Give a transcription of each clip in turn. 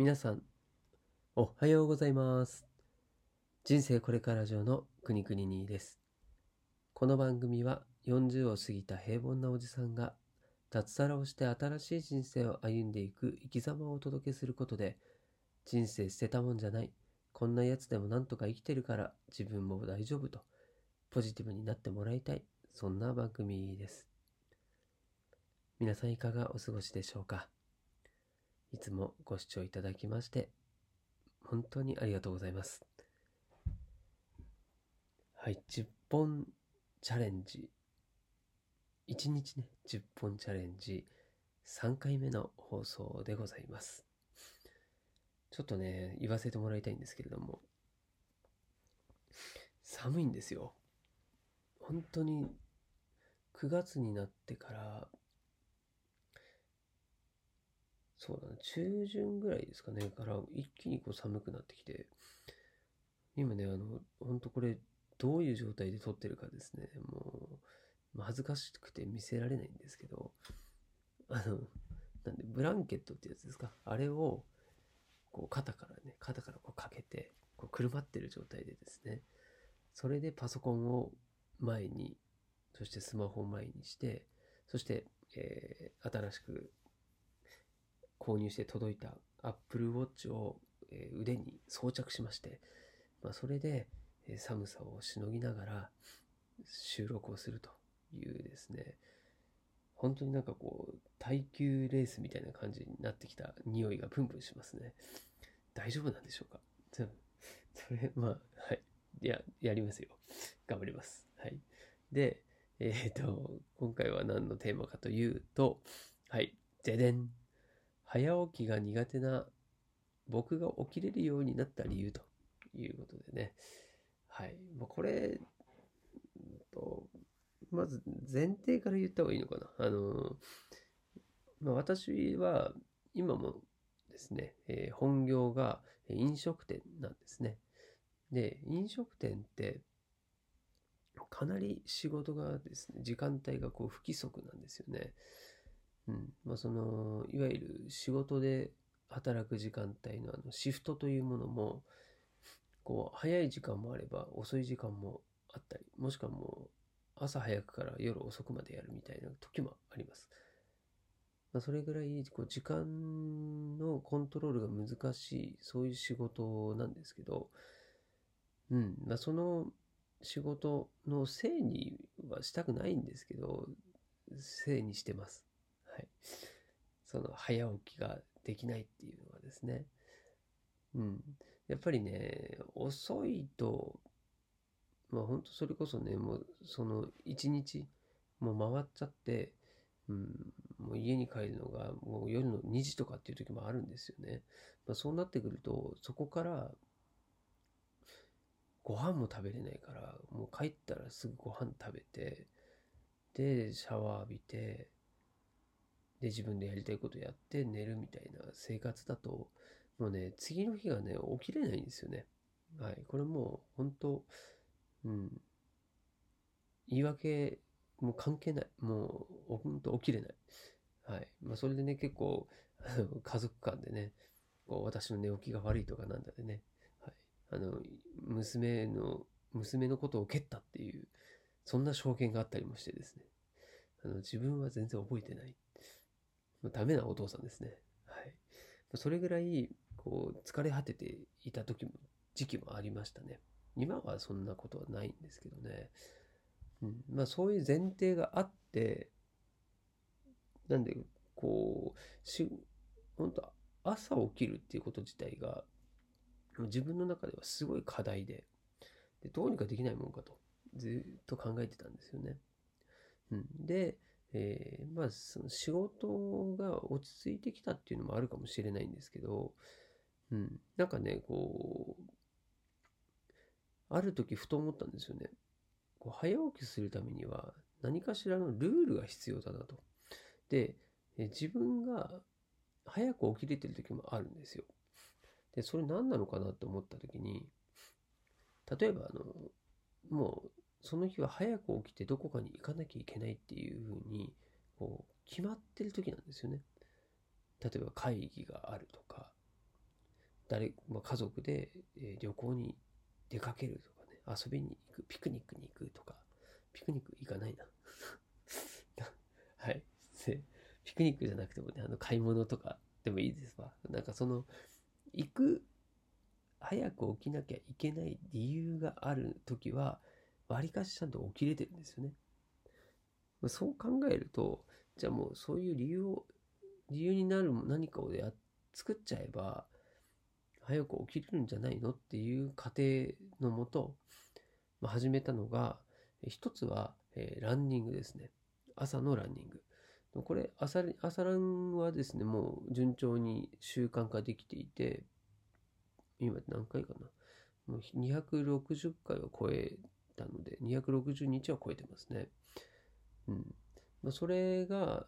皆さん、おはようございます。人生これから上のくにくににです。この番組は40を過ぎた平凡なおじさんが脱サラをして新しい人生を歩んでいく生き様をお届けすることで人生捨てたもんじゃないこんなやつでもなんとか生きてるから自分も大丈夫とポジティブになってもらいたいそんな番組です皆さんいかがお過ごしでしょうか？いつもご視聴いただきまして本当にありがとうございます。はい10本チャレンジ。1日ね10本チャレンジ。3回目の放送でございます。ちょっとね言わせてもらいたいんですけれども。寒いんですよ。本当に9月になってからそうだね。中旬ぐらいですかね。から一気にこう寒くなってきて。今ねあの本当これどういう状態で撮ってるかですね。もう恥ずかしくて見せられないんですけど。あのなんでブランケットってやつですか？あれをこう肩からね肩からこうかけてこうくるまってる状態でですね。それでパソコンを前にそしてスマホを前にしてそして、えー新しく購入して届いた Apple Watch を、腕に装着しまして、まあ、それで、寒さをしのぎながら収録をするというですね。本当になんかこう耐久レースみたいな感じになってきた匂いがプンプンしますね。大丈夫なんでしょうか？じゃそれまあはい。いややりますよ。頑張ります。はい。でえっ、と今回は何のテーマかというとはい。ででん。早起きが苦手な僕が起きれるようになった理由ということでね。はい、まあ、これとまず前提から言った方がいいのかな。あのまあ、私は今もですね、えー本業が飲食店なんですね。で飲食店ってかなり仕事がですね時間帯がこう不規則なんですよね。うんまあ、そのいわゆる仕事で働く時間帯のあのシフトというものもこう早い時間もあれば遅い時間もあったりもしくはもう朝早くから夜遅くまでやるみたいな時もあります。まあ、それぐらいこう時間のコントロールが難しいそういう仕事なんですけど、うんまあ、その仕事のせいにはしたくないんですけどせいにしてます。その早起きができないっていうのはですね。うん。やっぱりね、遅いと、まあ本当それこそね、もうその一日もう回っちゃって、うん、もう家に帰るのがもう夜の2時とかっていう時もあるんですよね。まあそうなってくると、そこからご飯も食べれないから、もう帰ったらすぐご飯食べて、で、シャワー浴びて、で、自分でやりたいことやって寝るみたいな生活だと、もうね、次の日がね、起きれないんですよね。はい。これもう、本当うん。言い訳、もう関係ない。もう、本当起きれない。はい。まあ、それでね、結構、家族間でね、こう私の寝起きが悪いとかなんだでね、はい。あの、娘の、娘のことを蹴ったっていう、そんな証言があったりもしてですね。あの自分は全然覚えてない。ダメなお父さんですね。はい。それぐらい、こう、疲れ果てていた時も、時期もありましたね。今はそんなことはないんですけどね。うん。まあ、そういう前提があって、なんで、こう、し、本当朝起きるっていうこと自体が、自分の中ではすごい課題で、でどうにかできないもんかと、ずっと考えてたんですよね。うん。で、えーまあその仕事が落ち着いてきたっていうのもあるかもしれないんですけど、うん、なんかねこうある時ふと思ったんですよね。こう早起きするためには何かしらのルールが必要だなと。でえ自分が早く起きれてる時もあるんですよ。でそれ何なのかなって思った時に例えばあのもうその日は早く起きてどこかに行かなきゃいけないっていうふうにこう決まってる時なんですよね。例えば会議があるとか、誰、まあ、家族で、旅行に出かけるとかね、遊びに行く、ピクニックに行くとか、ピクニック行かないな。はい。ピクニックじゃなくてもね、あの、買い物とかでもいいですわ。なんかその、行く、早く起きなきゃいけない理由があるときは、わりかしちゃんと起きれてるんですよね。そう考えると、じゃあもうそういう理由を、理由になる何かをや作っちゃえば、早く起きれるんじゃないの？っていう過程のもと、まあ、始めたのが、一つは、えーランニングですね。朝のランニング。これ朝、朝ランはですね、もう順調に習慣化できていて、今何回かな。もう260回は超えたので、260日は超えてますね。うん。まあ、それが、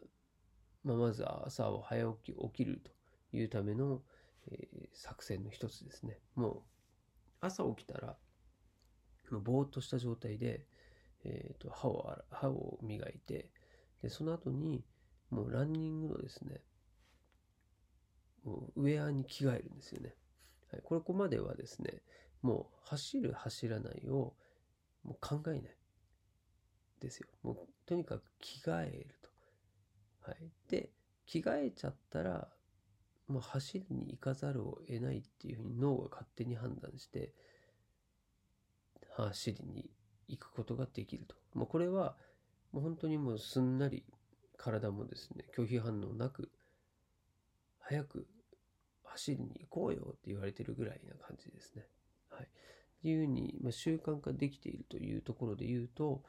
まあ、まず朝を早起き、起きるというための、えー作戦の一つですね。もう、朝起きたら、もうぼーっとした状態で、えーと歯を歯を磨いてでその後にもうランニングのですねもうウェアに着替えるんですよね、はい、これここまではですねもう走る走らないをもう考えないですよもうとにかく着替えると、はい、で着替えちゃったらもう走りに行かざるを得ないっていうふうに脳が勝手に判断して走りに行くことができると。まあ、これはもう本当にもうすんなり体もですね、拒否反応なく、早く走りに行こうよって言われてるぐらいな感じですね。い。うに、まあ、習慣化できているというところで言うと、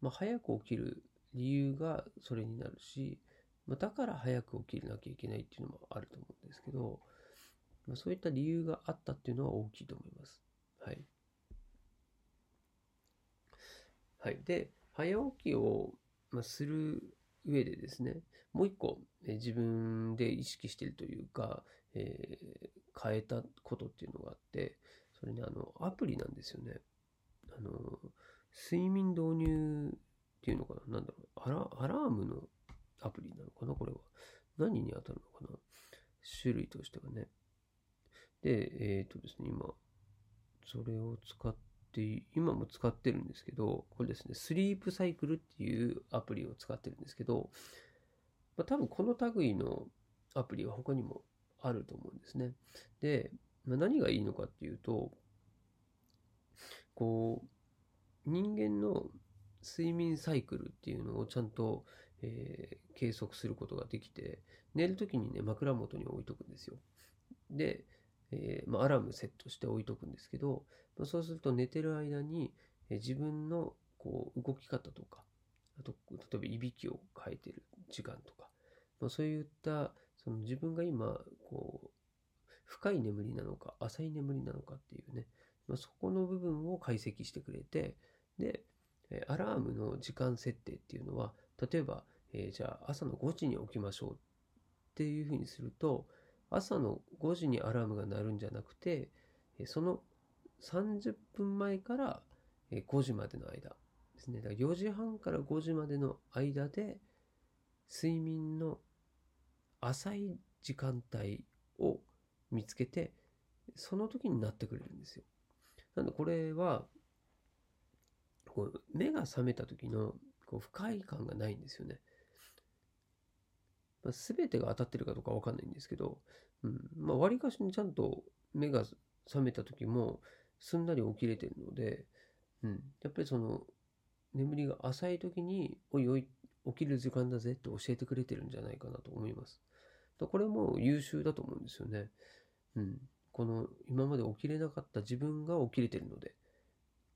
まあ、早く起きる理由がそれになるし、まあ、だから早く起きなきゃいけないっていうのもあると思うんですけど、まあ、そういった理由があったっていうのは大きいと思います。はい。はい。で、早起きを、まあ、する上でですね、もう一個、え自分で意識しているというか、えー変えたことっていうのがあって、それね、あの、アプリなんですよね。あの、睡眠導入っていうのかな？なんだろう。アラームのアプリなのかな？これは。何に当たるのかな？種類としてはね。で、えっ、とですね、今、それを使って、今も使ってるんですけど、これですね、スリープサイクルっていうアプリを使ってるんですけど、まあ、多分この類のアプリは他にもあると思うんですね。で、まあ、何がいいのかっていうと、こう、人間の睡眠サイクルっていうのをちゃんと、えー計測することができて、寝るときにね、枕元に置いとくんですよ。で、えーまあ、アラームセットして置いとくんですけど、まあそうすると寝てる間に、えー自分のこう動き方とか、あと、例えばいびきを変えてる時間とか、まあ、そういった、その自分が今、こう、深い眠りなのか、浅い眠りなのかっていうね、まあ、そこの部分を解析してくれて、で、アラームの時間設定っていうのは、例えば、えーじゃあ朝の5時に起きましょうっていうふうにすると、朝の5時にアラームが鳴るんじゃなくて、その30分前から5時までの間ですね。だから4時半から5時までの間で、睡眠の浅い時間帯を見つけて、その時になってくれるんですよ。なんでこれは、こう目が覚めた時のこう不快感がないんですよね。まあ、全てが当たってるかどうかわかんないんですけど、うん、まあ割かしにちゃんと目が覚めた時もすんなり起きれてるので、うん、やっぱりその眠りが浅い時に、おいおい、起きる時間だぜって教えてくれてるんじゃないかなと思います。これも優秀だと思うんですよね。うん。この今まで起きれなかった自分が起きれてるので、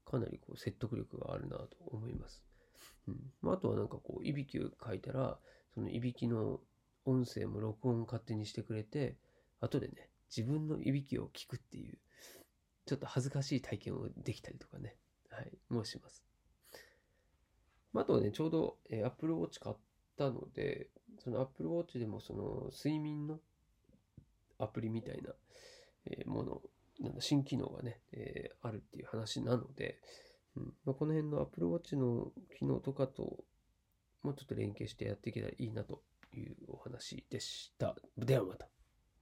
かなりこう説得力があるなと思います。うん。まあ、あとはなんかこう、いびきを書いたら、そのいびきの音声も録音勝手にしてくれて、後でね、自分のいびきを聞くっていう、ちょっと恥ずかしい体験をできたりとかね、はい、もうします。まあ、あとはね、ちょうど、えー Apple Watch 買ったので、その Apple Watch でもその睡眠のアプリみたいな、えもの、なんだ、新機能がね、えーあるっていう話なので、うんまあ、この辺の Apple Watch の機能とかと、もうちょっと連携してやっていけたらいいなというお話でした。ではまた。